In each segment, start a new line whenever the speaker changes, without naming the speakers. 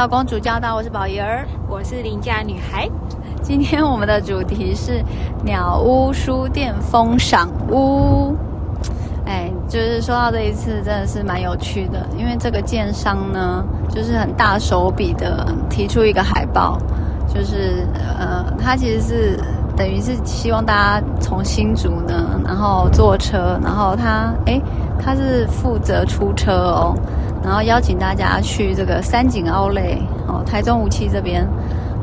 迎来到公主教大，我是宝仪儿，
我是邻家女孩。
今天我们的主题是鸟屋书店封赏屋。哎，就是说到这一次，真的是蛮有趣的，因为这个建商呢，就是很大手笔的提出一个海报，就是呃，他其实是等于是希望大家从新竹呢，然后坐车，然后他哎，他是负责出车哦。然后邀请大家去这个三井奥莱哦，台中无期这边，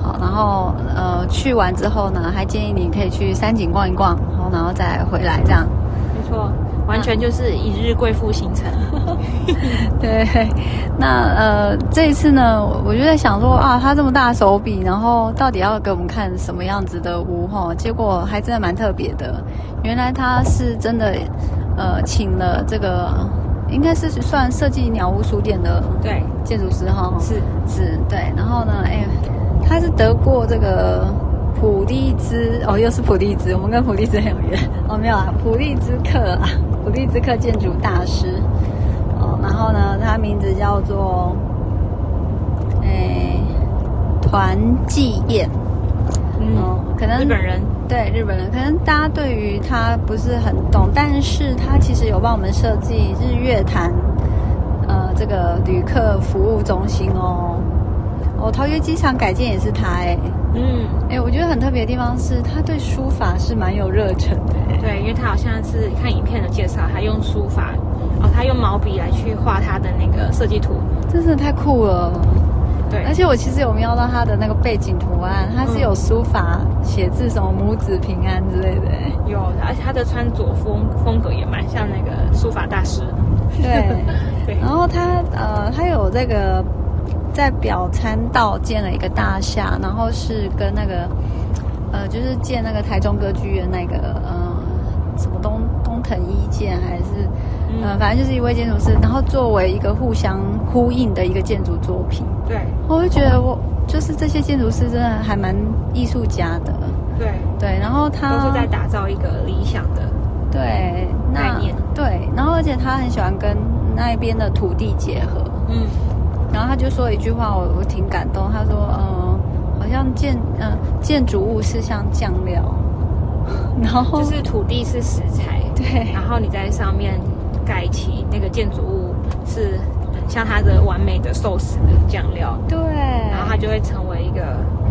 好，然后呃去完之后呢，还建议你可以去三井逛一逛，然后再回来这样。
没错，完全就是一日贵妇行程。
对，那呃这一次呢，我就在想说啊，他这么大手笔，然后到底要给我们看什么样子的屋哈？结果还真的蛮特别的，原来他是真的呃请了这个。应该是算设计鸟屋书店的对。建筑师哈，
是。
是，对。然后呢，哎，他是得过这个普利兹哦，又是普利兹，我们跟普利兹很有缘哦，没有啊，普利兹克啊，普利兹克建筑大师。哦。然后呢，他名字叫做哎团纪彦，
嗯，哦、可能日本人。
对日本人，可能大家对于他不是很懂，但是他其实有帮我们设计日月潭，呃，这个旅客服务中心哦。哦，桃园机场改建也是他哎，嗯，哎，我觉得很特别的地方是，他对书法是蛮有热忱的。
对，因为他好像是看影片的介绍，他用书法，哦，他用毛笔来去画他的那个设计图，
真是太酷了。
对，
而且我其实有瞄到他的那个背景图案，他是有书法写字，什么母子平安之类的。
有，而且他的穿着风风格也蛮像那个书法大师。
对，对。然后他呃，他有这个在表参道建了一个大厦，然后是跟那个呃，就是建那个台中歌剧院那个呃，什么东东藤一建还是。嗯，反正就是一位建筑师，然后作为一个互相呼应的一个建筑作品。
对，
我就觉得我就是这些建筑师真的还蛮艺术家的。
对
对，然后他
都是在打造一个理想的
对概念。对，然后而且他很喜欢跟那一边的土地结合。嗯，然后他就说一句话，我我挺感动。他说：“嗯、呃，好像建嗯、呃、建筑物是像酱料，然后
就是土地是食材，
对，
然后你在上面。”盖起那个建筑物是像它的完美的寿司的酱料，
对，
然后它就会成为一个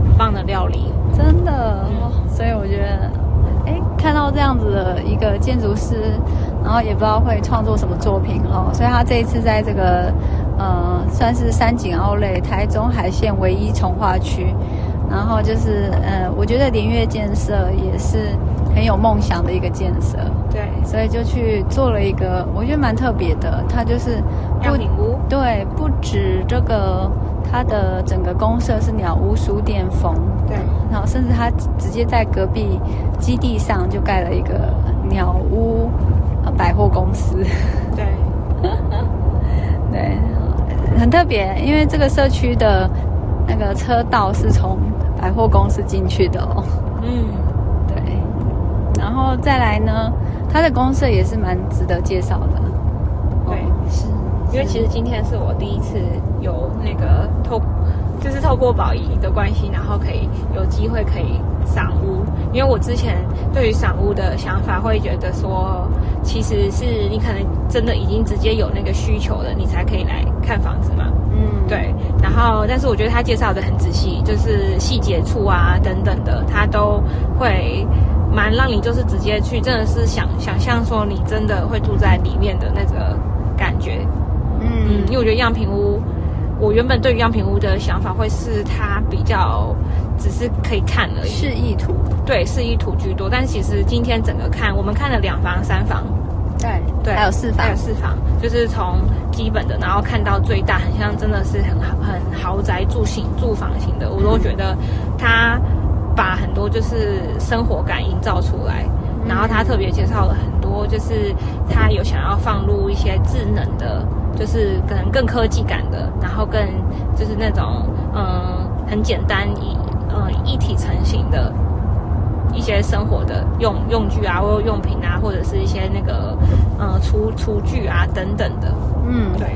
很棒的料理，
真的。嗯、所以我觉得，哎，看到这样子的一个建筑师，然后也不知道会创作什么作品哦。所以他这一次在这个呃，算是三井奥莱台中海线唯一从化区，然后就是呃，我觉得连跃建设也是。很有梦想的一个建设，
对，
所以就去做了一个，我觉得蛮特别的。它就是
样品屋，
对，不止这个，它的整个公社是鸟屋书店风，
对，
然后甚至它直接在隔壁基地上就盖了一个鸟屋百货公司，
对，
对，很特别，因为这个社区的那个车道是从百货公司进去的哦，嗯。然后再来呢，它的公社也是蛮值得介绍的。
对，是，因为其实今天是我第一次有那个透，就是透过宝仪的关系，然后可以有机会可以赏屋。因为我之前对于赏屋的想法会觉得说，其实是你可能真的已经直接有那个需求了，你才可以来看房子嘛。嗯，对。然后，但是我觉得他介绍的很仔细，就是细节处啊等等的，他都会。蛮让你就是直接去，真的是想想象说你真的会住在里面的那个感觉，嗯，嗯，因为我觉得样品屋，我原本对于样品屋的想法会是它比较只是可以看而已，
示意图，
对，示意图居多。但其实今天整个看，我们看了两房、三房，
对对，还有四房，
还有四房，就是从基本的，然后看到最大，很像真的是很很豪宅住型住房型的，我都觉得它。把很多就是生活感营造出来，然后他特别介绍了很多，就是他有想要放入一些智能的，就是可能更科技感的，然后更就是那种嗯很简单一嗯一体成型的一些生活的用用具啊，或者用品啊，或者是一些那个嗯厨厨具啊等等的，嗯，对。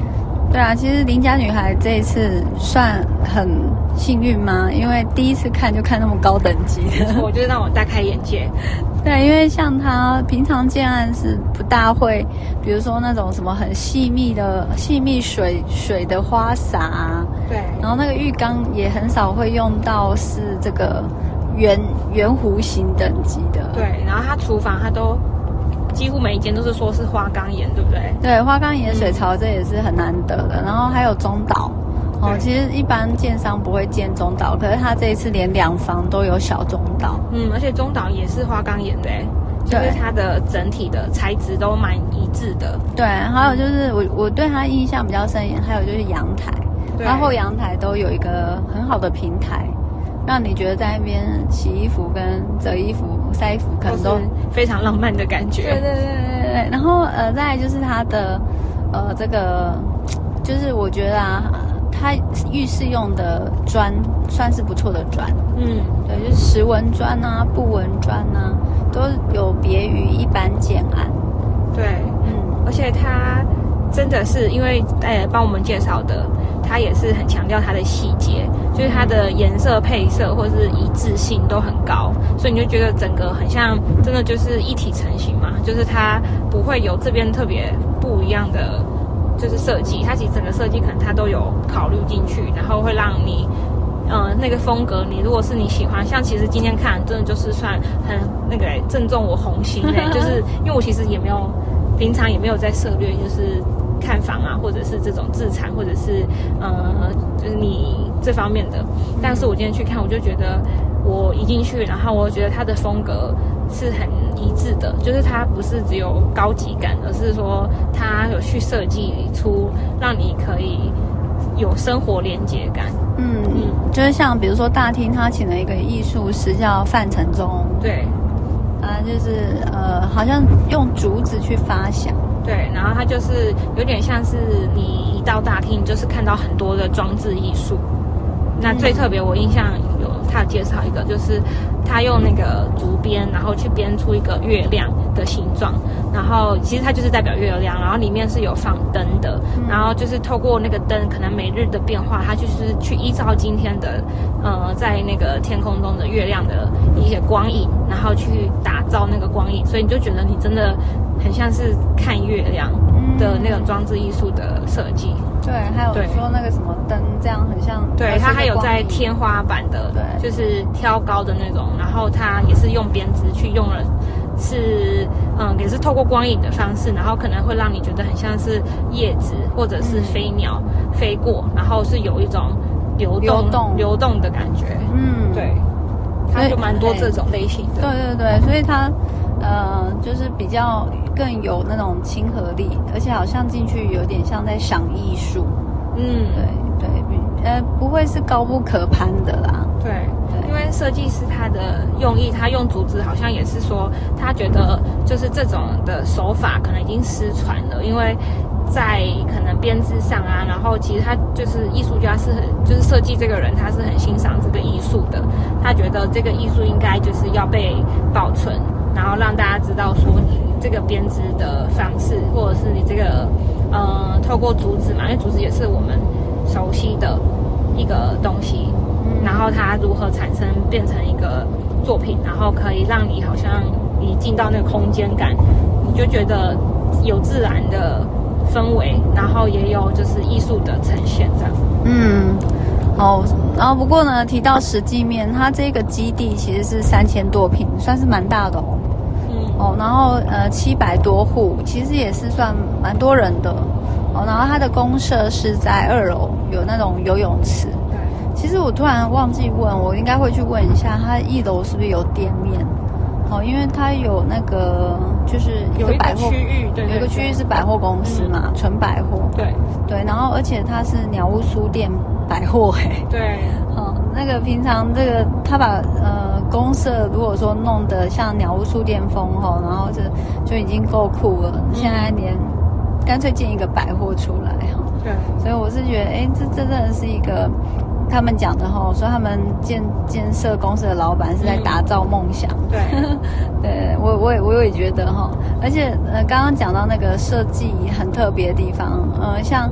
对啊，其实邻家女孩这一次算很幸运吗？因为第一次看就看那么高等级的，
我觉得让我大开眼界。
对，因为像他平常建案是不大会，比如说那种什么很细密的细密水水的花洒啊，
对，
然后那个浴缸也很少会用到是这个圆圆弧形等级的，
对，然后他厨房他都几乎每一间都是说是花岗岩，对不对？
对，花岗岩水槽这也是很难得的，嗯、然后还有中岛。哦，其实一般建商不会建中岛，可是他这一次连两房都有小中岛。
嗯，而且中岛也是花岗岩的，就是它的整体的材质都蛮一致的。
对，还有就是我我对他印象比较深，还有就是阳台，然后阳台都有一个很好的平台，让你觉得在那边洗衣服跟折衣服、晒衣服可能都，都
非常浪漫的感觉。
对对对对对。然后呃，再来就是它的呃这个，就是我觉得啊。它浴室用的砖算是不错的砖，
嗯，
对，就是石纹砖啊、布纹砖啊，都有别于一般建案。
对，嗯，而且它真的是因为呃帮我们介绍的，他也是很强调它的细节，就是它的颜色配色或者是一致性都很高，所以你就觉得整个很像真的就是一体成型嘛，就是它不会有这边特别不一样的。就是设计，它其实整个设计可能它都有考虑进去，然后会让你，呃，那个风格，你如果是你喜欢，像其实今天看真的就是算很那个正中我红心嘞，就是因为我其实也没有平常也没有在涉猎，就是看房啊，或者是这种自产，或者是呃，就是你这方面的，但是我今天去看，我就觉得我一进去，然后我觉得它的风格是很。一致的，就是它不是只有高级感，而是说它有去设计出让你可以有生活连接感。
嗯嗯，就是像比如说大厅，他请了一个艺术师叫范承宗，
对，
啊，就是呃，好像用竹子去发想，
对，然后它就是有点像是你一到大厅，就是看到很多的装置艺术。那最特别，我印象有他有介绍一个，就是他用那个竹编，然后去编出一个月亮的形状，然后其实它就是代表月亮，然后里面是有放灯的，然后就是透过那个灯，可能每日的变化，它就是去依照今天的呃在那个天空中的月亮的一些光影，然后去打造那个光影，所以你就觉得你真的很像是看月亮的那种装置艺术的设计。
对，还有说那个什么灯，这样很像。
对，它还有在天花板的，对，就是挑高的那种，然后它也是用编织去用了，是嗯，也是透过光影的方式，然后可能会让你觉得很像是叶子或者是飞鸟飞过，然后是有一种流动流动，的感觉。嗯，对，它就蛮多这种类型的。
对对对，所以它呃，就是比较。更有那种亲和力，而且好像进去有点像在赏艺术。
嗯，
对对，呃，不会是高不可攀的啦。
对，对，因为设计师他的用意，他用竹子好像也是说，他觉得就是这种的手法可能已经失传了，因为在可能编织上啊，然后其实他就是艺术家是很，就是设计这个人他是很欣赏这个艺术的，他觉得这个艺术应该就是要被保存，然后让大家知道说你。这个编织的方式，或者是你这个，呃，透过竹子嘛，因为竹子也是我们熟悉的一个东西，嗯，然后它如何产生变成一个作品，然后可以让你好像你进到那个空间感，你就觉得有自然的氛围，然后也有就是艺术的呈现这样。
嗯，哦，然后不过呢，提到实际面，它这个基地其实是三千多平，算是蛮大的哦。哦，然后呃七百多户，其实也是算蛮多人的。哦，然后它的公社是在二楼，有那种游泳池。
对，
其实我突然忘记问，我应该会去问一下，它一楼是不是有店面？哦，因为它有那个就是一个百货
区域，对，对，对，有一个区
域是百货公司嘛，嗯、纯百货。
对
对，然后而且它是鸟屋书店百货，嘿。
对。
哦，那个平常这个他把呃。公社如果说弄得像鸟屋书店风吼，然后这就已经够酷了。嗯、现在连干脆建一个百货出来哈。
对，
所以我是觉得，哎，这这真的是一个他们讲的哈，说他们建建设公司的老板是在打造梦想。
嗯、对，
对我我也我也觉得哈，而且呃刚刚讲到那个设计很特别的地方，呃像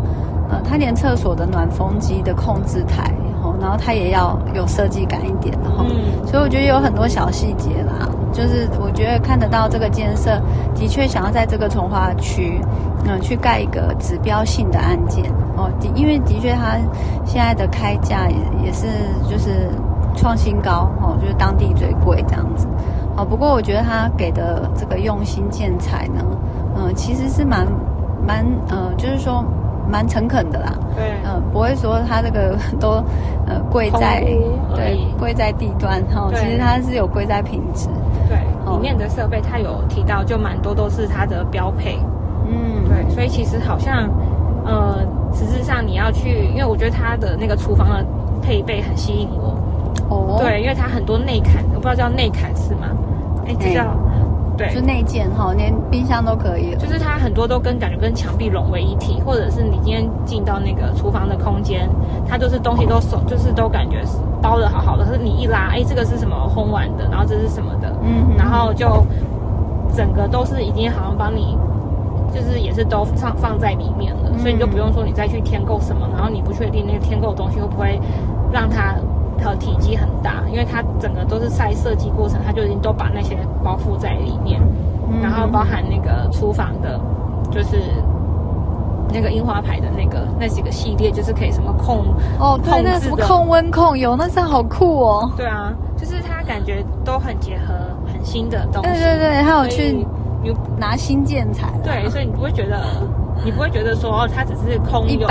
呃，他连厕所的暖风机的控制台，哦，然后它也要有设计感一点的哈。嗯。所以我觉得有很多小细节啦，就是我觉得看得到这个建设的确想要在这个从化区，嗯、呃，去盖一个指标性的案件哦，的，因为的确它现在的开价也也是就是创新高哦，就是当地最贵这样子。哦，不过我觉得他给的这个用心建材呢，嗯、呃，其实是蛮蛮呃，就是说蛮诚恳的啦。对。嗯、呃，不会说他这个 都呃贵在对贵在地段哈、哦，其实它是有贵在品质。
对。里面的设备它有提到，就蛮多都是它的标配。嗯。对，所以其实好像呃，实质上你要去，因为我觉得它的那个厨房的配备很吸引我。哦。对，因为它很多内砍，我不知道叫内砍是吗？哎，这叫对，
就内件哈，连冰箱都可以。
就是它很多都跟感觉跟墙壁融为一体，或者是你今天进到那个厨房的空间，它就是东西都手，就是都感觉是包的好好的。可是你一拉，哎，这个是什么烘碗的，然后这是什么的，嗯，然后就整个都是已经好像帮你，就是也是都放放在里面了，所以你就不用说你再去添购什么，然后你不确定那个添购的东西会不会让它。和体积很大，因为它整个都是在设计过程，它就已经都把那些包覆在里面，嗯、然后包含那个厨房的，就是那个樱花牌的那个那几个系列，就是可以什么控
哦，对，那什么控温控油，那是好酷哦。
对啊，就是它感觉都很结合很新的东西。
对对对，还有去拿新建材。
对，所以你不会觉得。你不会觉得说哦，它只是空有一个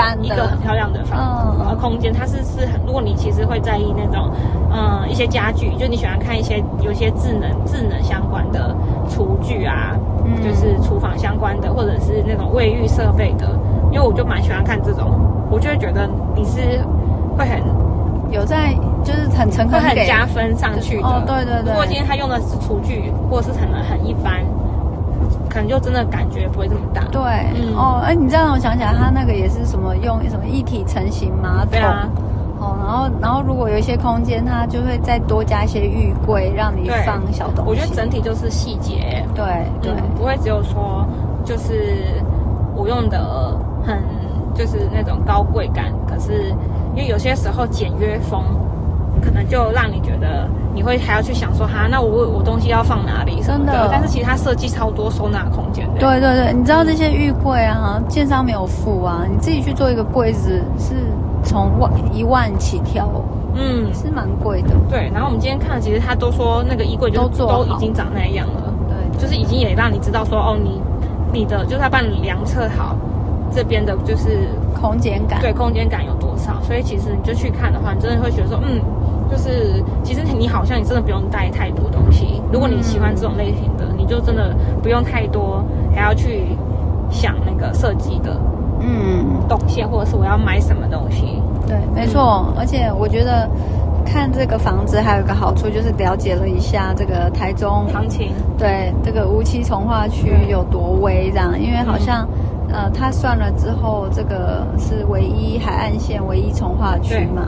很漂亮的房子和空间，它是是很。如果你其实会在意那种，嗯，一些家具，就你喜欢看一些有一些智能智能相关的厨具啊，嗯，就是厨房相关的，或者是那种卫浴设备的，因为我就蛮喜欢看这种，我就会觉得你是会很
有在，就是很诚恳，会
很加分上去的。
哦，对对对。
如果今天他用的是厨具，或者是可能很一般。可能就真的感觉不会这么大。
对，嗯、哦，哎，你这样让我想起来，它那个也是什么用什么一体成型马桶。对啊。哦，然后，然后如果有一些空间，它就会再多加一些浴柜，让你放小东西。
我觉得整体就是细节。
对对、嗯，
不会只有说就是我用的很就是那种高贵感，可是因为有些时候简约风。可能就让你觉得你会还要去想说哈，那我我东西要放哪里。真的，但是其实它设计超多收纳空间的。
对对对，你知道这些浴柜啊，建商没有付啊，你自己去做一个柜子是从万一万起跳，嗯，是蛮贵的。
对，然后我们今天看，其实他都说那个衣柜就都已经长那样了。
对，
就是已经也让你知道说哦，你你的就是他帮你量测好这边的就是
空间感，
对，空间感有多少，所以其实你就去看的话，你真的会觉得说嗯。就是，其实你好像你真的不用带太多东西。如果你喜欢这种类型的，你就真的不用太多，还要去想那个设计的，嗯，动线或者是我要买什么东西。
对，没错。嗯、而且我觉得看这个房子还有一个好处，就是了解了一下这个台中
行情。
对，这个梧栖重划区有多威这样，因为好像。呃，他算了之后，这个是唯一海岸线唯一从化区嘛，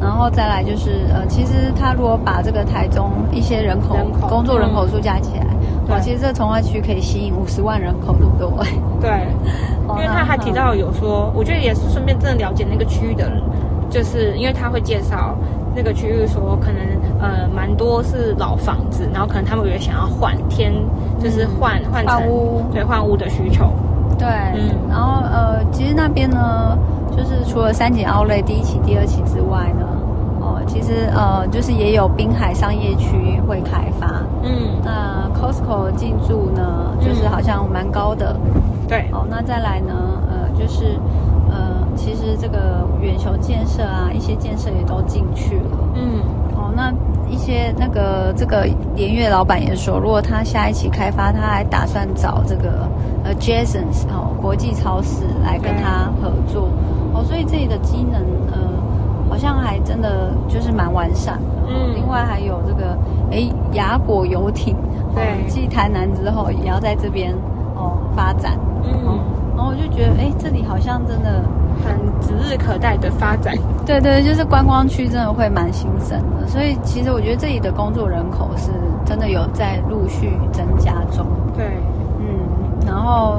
然后再来就是呃，其实他如果把这个台中一些人口，人口工作人口数加起来，哇，其实这个重划区可以吸引五十万人口，对不对？
对，因为他还提到有说，我觉得也是顺便真的了解那个区域的人，就是因为他会介绍那个区域，说可能呃蛮多是老房子，然后可能他们也想要换天，就是换换成
屋，
对，换屋的需求。
对，嗯，然后呃，其实那边呢，就是除了三井奥莱第一期、第二期之外呢，哦、呃，其实呃，就是也有滨海商业区会开发，嗯，那 Costco 进驻呢，就是好像蛮高的，
对、嗯，
哦，那再来呢，呃，就是呃，其实这个远球建设啊，一些建设也都进去了，嗯，哦，那一些那个这个连月老板也说，如果他下一期开发，他还打算找这个。呃，Jasons 哦，国际超市来跟他合作哦，所以这里的机能呃，好像还真的就是蛮完善的。嗯，另外还有这个哎，雅果游艇，对，继台南之后也要在这边哦发展。嗯，然后我就觉得哎，这里好像真的
很指日可待的发展。
对对，就是观光区真的会蛮兴盛的，所以其实我觉得这里的工作人口是真的有在陆续增加中。
对。
然后，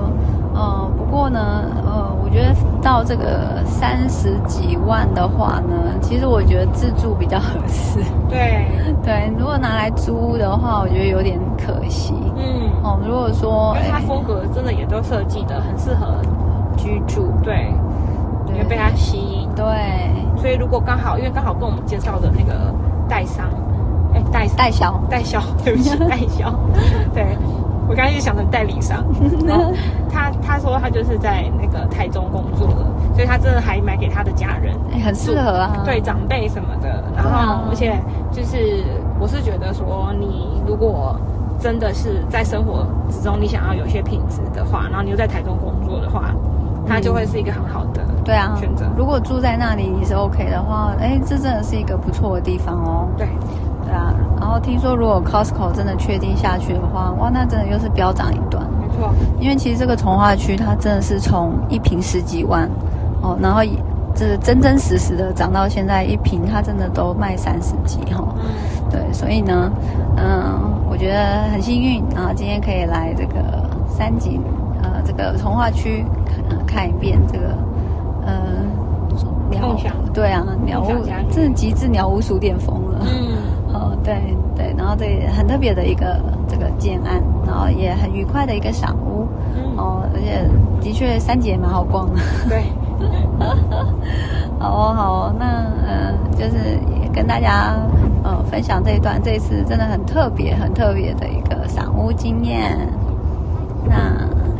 呃，不过呢，呃，我觉得到这个三十几万的话呢，其实我觉得自住比较合适。
对。
对，如果拿来租的话，我觉得有点可惜。
嗯，
哦，如果说，
因为它风格真的也都设计的很适合
居住，
对，因为被它吸引。
对，
所以如果刚好，因为刚好跟我们介绍的那个代商，哎，代
代销，
代销，对不起，代销，对。我刚才就想着代理商，他他说他就是在那个台中工作的，所以他真的还买给他的家人，
欸、很适合啊，
对长辈什么的。然后而且就是我是觉得说，你如果真的是在生活之中，你想要有些品质的话，然后你又在台中工作的话，它就会是一个很好的
对啊选择。
嗯、
如果住在那里你是 OK 的话，哎、欸，这真的是一个不错的地方哦。
对。
对啊，然后听说如果 Costco 真的确定下去的话，哇，那真的又是飙涨一段。
没错，
因为其实这个从化区它真的是从一瓶十几万哦，然后这真真实实的涨到现在一瓶，它真的都卖三十几哈。哦、嗯，对，所以呢，嗯，我觉得很幸运啊，今天可以来这个三井呃这个从化区看看一遍这个呃
鸟屋，
对啊，鸟屋，真的极致鸟屋书店风了。
嗯。
哦，对对，然后这很特别的一个这个建案，然后也很愉快的一个赏屋，嗯、哦，而且的确三姐也蛮好逛的。
对，
好哦好哦，那嗯、呃，就是也跟大家呃分享这一段，这一次真的很特别很特别的一个赏屋经验。那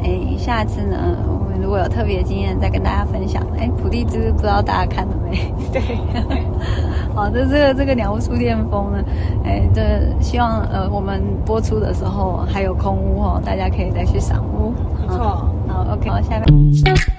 哎，下次呢，我们如果有特别经验再跟大家分享。哎，普利兹不知道大家看了没？
对。
好，这这个这个鸟屋书店风呢，哎，这希望呃我们播出的时候还有空屋哦，大家可以再去赏屋。
没错，
好，好，OK，好，下面。